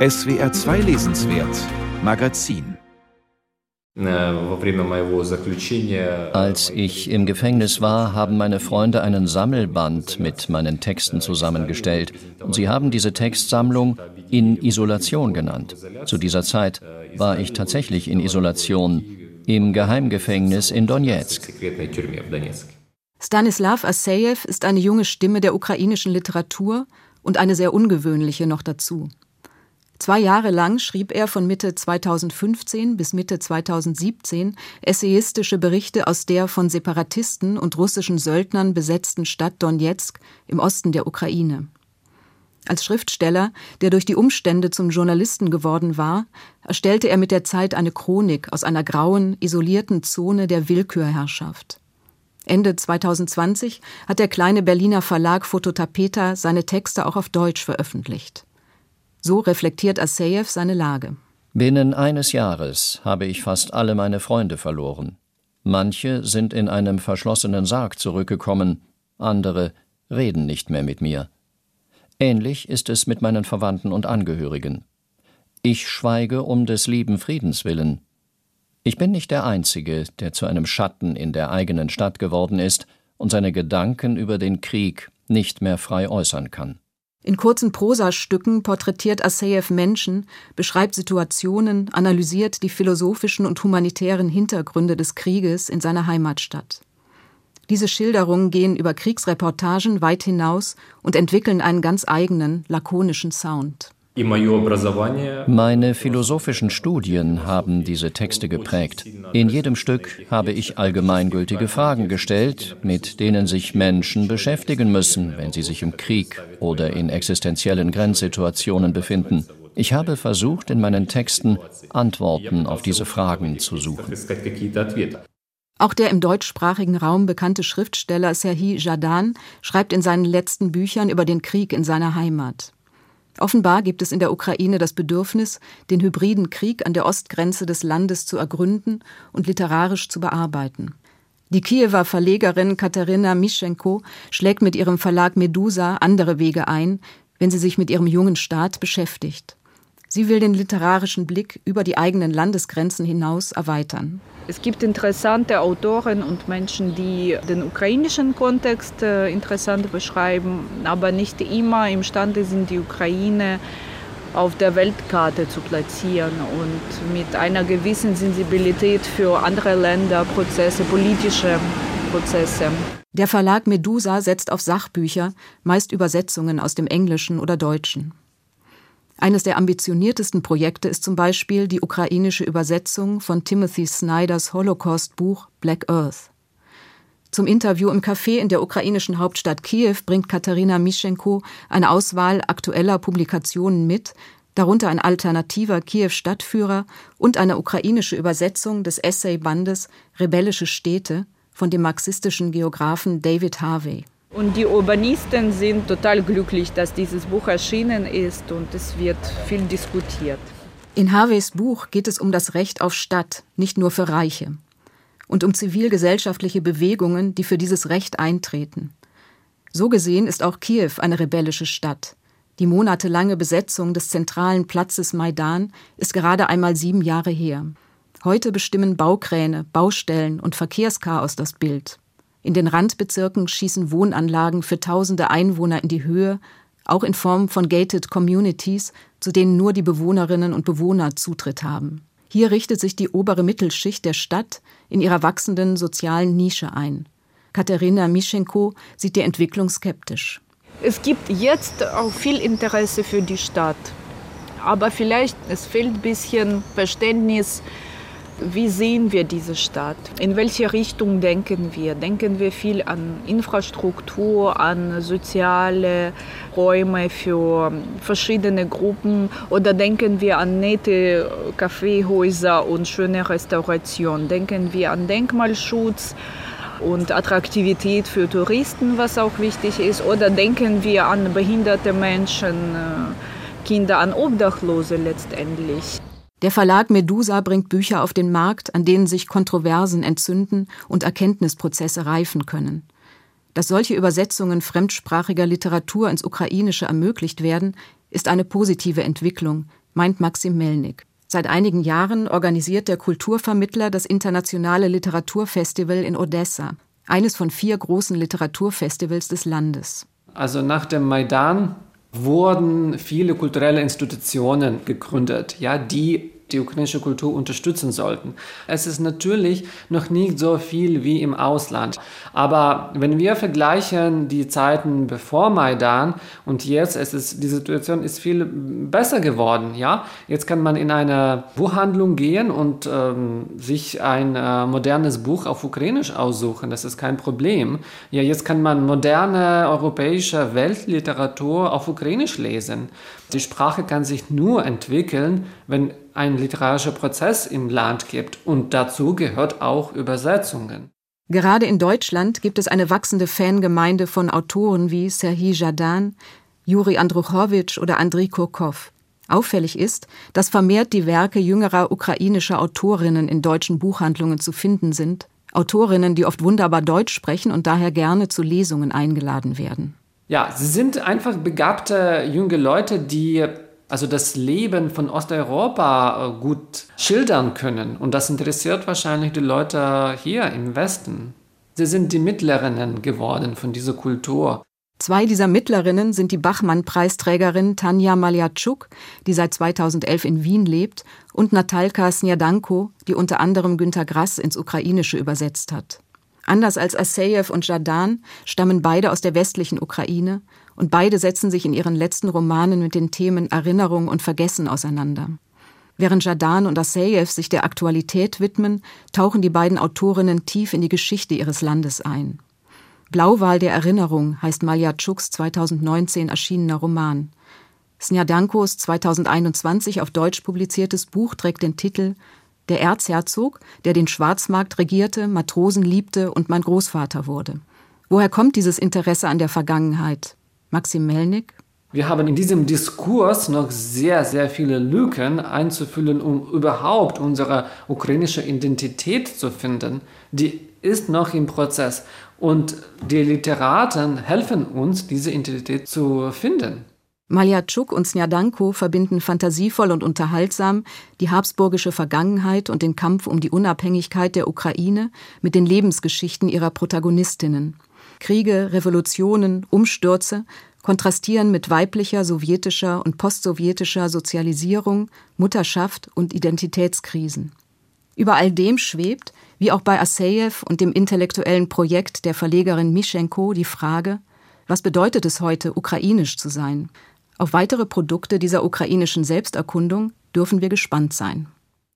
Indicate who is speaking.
Speaker 1: SWR 2 Lesenswert Magazin
Speaker 2: als ich im Gefängnis war, haben meine Freunde einen Sammelband mit meinen Texten zusammengestellt und sie haben diese Textsammlung in Isolation genannt. Zu dieser Zeit war ich tatsächlich in Isolation im Geheimgefängnis in Donetsk.
Speaker 3: Stanislav Assejew ist eine junge Stimme der ukrainischen Literatur und eine sehr ungewöhnliche noch dazu. Zwei Jahre lang schrieb er von Mitte 2015 bis Mitte 2017 essayistische Berichte aus der von Separatisten und russischen Söldnern besetzten Stadt Donetsk im Osten der Ukraine. Als Schriftsteller, der durch die Umstände zum Journalisten geworden war, erstellte er mit der Zeit eine Chronik aus einer grauen, isolierten Zone der Willkürherrschaft. Ende 2020 hat der kleine Berliner Verlag Fototapeta seine Texte auch auf Deutsch veröffentlicht. So reflektiert Assejew seine Lage.
Speaker 2: Binnen eines Jahres habe ich fast alle meine Freunde verloren. Manche sind in einem verschlossenen Sarg zurückgekommen, andere reden nicht mehr mit mir. Ähnlich ist es mit meinen Verwandten und Angehörigen. Ich schweige um des lieben Friedens willen. Ich bin nicht der Einzige, der zu einem Schatten in der eigenen Stadt geworden ist und seine Gedanken über den Krieg nicht mehr frei äußern kann.
Speaker 3: In kurzen Prosastücken porträtiert Assejew Menschen, beschreibt Situationen, analysiert die philosophischen und humanitären Hintergründe des Krieges in seiner Heimatstadt. Diese Schilderungen gehen über Kriegsreportagen weit hinaus und entwickeln einen ganz eigenen, lakonischen Sound.
Speaker 2: Meine philosophischen Studien haben diese Texte geprägt. In jedem Stück habe ich allgemeingültige Fragen gestellt, mit denen sich Menschen beschäftigen müssen, wenn sie sich im Krieg oder in existenziellen Grenzsituationen befinden. Ich habe versucht, in meinen Texten Antworten auf diese Fragen zu suchen.
Speaker 3: Auch der im deutschsprachigen Raum bekannte Schriftsteller Serhi Jadan schreibt in seinen letzten Büchern über den Krieg in seiner Heimat. Offenbar gibt es in der Ukraine das Bedürfnis, den hybriden Krieg an der Ostgrenze des Landes zu ergründen und literarisch zu bearbeiten. Die Kiewer Verlegerin Katharina Mischenko schlägt mit ihrem Verlag Medusa andere Wege ein, wenn sie sich mit ihrem jungen Staat beschäftigt. Sie will den literarischen Blick über die eigenen Landesgrenzen hinaus erweitern.
Speaker 4: Es gibt interessante Autoren und Menschen, die den ukrainischen Kontext äh, interessant beschreiben, aber nicht immer imstande sind, die Ukraine auf der Weltkarte zu platzieren und mit einer gewissen Sensibilität für andere Länder, Prozesse, politische Prozesse.
Speaker 3: Der Verlag Medusa setzt auf Sachbücher, meist Übersetzungen aus dem Englischen oder Deutschen. Eines der ambitioniertesten Projekte ist zum Beispiel die ukrainische Übersetzung von Timothy Snyders Holocaust-Buch Black Earth. Zum Interview im Café in der ukrainischen Hauptstadt Kiew bringt Katharina Mischenko eine Auswahl aktueller Publikationen mit, darunter ein alternativer Kiew-Stadtführer und eine ukrainische Übersetzung des Essaybandes Rebellische Städte von dem marxistischen Geographen David Harvey.
Speaker 4: Und die Urbanisten sind total glücklich, dass dieses Buch erschienen ist und es wird viel diskutiert.
Speaker 3: In Harveys Buch geht es um das Recht auf Stadt, nicht nur für Reiche. Und um zivilgesellschaftliche Bewegungen, die für dieses Recht eintreten. So gesehen ist auch Kiew eine rebellische Stadt. Die monatelange Besetzung des zentralen Platzes Maidan ist gerade einmal sieben Jahre her. Heute bestimmen Baukräne, Baustellen und Verkehrschaos das Bild. In den Randbezirken schießen Wohnanlagen für tausende Einwohner in die Höhe, auch in Form von gated communities, zu denen nur die Bewohnerinnen und Bewohner Zutritt haben. Hier richtet sich die obere Mittelschicht der Stadt in ihrer wachsenden sozialen Nische ein. Katharina Mischenko sieht die Entwicklung skeptisch.
Speaker 4: Es gibt jetzt auch viel Interesse für die Stadt. Aber vielleicht es fehlt ein bisschen Verständnis wie sehen wir diese Stadt? In welche Richtung denken wir? Denken wir viel an Infrastruktur, an soziale Räume für verschiedene Gruppen oder denken wir an nette Kaffeehäuser und schöne Restauration? Denken wir an Denkmalschutz? und Attraktivität für Touristen, was auch wichtig ist, oder denken wir an behinderte Menschen, äh, Kinder, an Obdachlose letztendlich.
Speaker 3: Der Verlag Medusa bringt Bücher auf den Markt, an denen sich Kontroversen entzünden und Erkenntnisprozesse reifen können. Dass solche Übersetzungen fremdsprachiger Literatur ins Ukrainische ermöglicht werden, ist eine positive Entwicklung, meint Maxim Melnik. Seit einigen Jahren organisiert der Kulturvermittler das internationale Literaturfestival in Odessa, eines von vier großen Literaturfestivals des Landes.
Speaker 5: Also nach dem Maidan wurden viele kulturelle Institutionen gegründet, ja, die die ukrainische Kultur unterstützen sollten. Es ist natürlich noch nicht so viel wie im Ausland. Aber wenn wir vergleichen die Zeiten bevor Maidan und jetzt, es ist, die Situation ist viel besser geworden. Ja? Jetzt kann man in eine Buchhandlung gehen und ähm, sich ein äh, modernes Buch auf Ukrainisch aussuchen. Das ist kein Problem. Ja, jetzt kann man moderne europäische Weltliteratur auf Ukrainisch lesen. Die Sprache kann sich nur entwickeln, wenn ein literarischer Prozess im Land gibt und dazu gehört auch Übersetzungen.
Speaker 3: Gerade in Deutschland gibt es eine wachsende Fangemeinde von Autoren wie Serhii Jadan, Juri Andruchowitsch oder Andriy Kurkov. Auffällig ist, dass vermehrt die Werke jüngerer ukrainischer Autorinnen in deutschen Buchhandlungen zu finden sind, Autorinnen, die oft wunderbar Deutsch sprechen und daher gerne zu Lesungen eingeladen werden.
Speaker 5: Ja, sie sind einfach begabte junge Leute, die also das Leben von Osteuropa äh, gut schildern können. Und das interessiert wahrscheinlich die Leute hier im Westen. Sie sind die Mittlerinnen geworden von dieser Kultur.
Speaker 3: Zwei dieser Mittlerinnen sind die Bachmann-Preisträgerin Tanja Maljatschuk, die seit 2011 in Wien lebt, und Natalka Snjadanko, die unter anderem Günter Grass ins Ukrainische übersetzt hat. Anders als Aseyev und Jadan stammen beide aus der westlichen Ukraine und beide setzen sich in ihren letzten Romanen mit den Themen Erinnerung und Vergessen auseinander. Während Jadan und Aseyev sich der Aktualität widmen, tauchen die beiden Autorinnen tief in die Geschichte ihres Landes ein. Blauwal der Erinnerung heißt Maljatschuks 2019 erschienener Roman. Snjadankos 2021 auf Deutsch publiziertes Buch trägt den Titel Der Erzherzog, der den Schwarzmarkt regierte, Matrosen liebte und mein Großvater wurde. Woher kommt dieses Interesse an der Vergangenheit? Maxim Melnik.
Speaker 5: Wir haben in diesem Diskurs noch sehr, sehr viele Lücken einzufüllen, um überhaupt unsere ukrainische Identität zu finden. Die ist noch im Prozess. Und die Literaten helfen uns, diese Identität zu finden.
Speaker 3: Maljatschuk und Snjadanko verbinden fantasievoll und unterhaltsam die habsburgische Vergangenheit und den Kampf um die Unabhängigkeit der Ukraine mit den Lebensgeschichten ihrer Protagonistinnen. Kriege, Revolutionen, Umstürze kontrastieren mit weiblicher, sowjetischer und postsowjetischer Sozialisierung, Mutterschaft und Identitätskrisen. Über all dem schwebt, wie auch bei Aseyev und dem intellektuellen Projekt der Verlegerin Mischenko, die Frage, was bedeutet es heute, ukrainisch zu sein? Auf weitere Produkte dieser ukrainischen Selbsterkundung dürfen wir gespannt sein.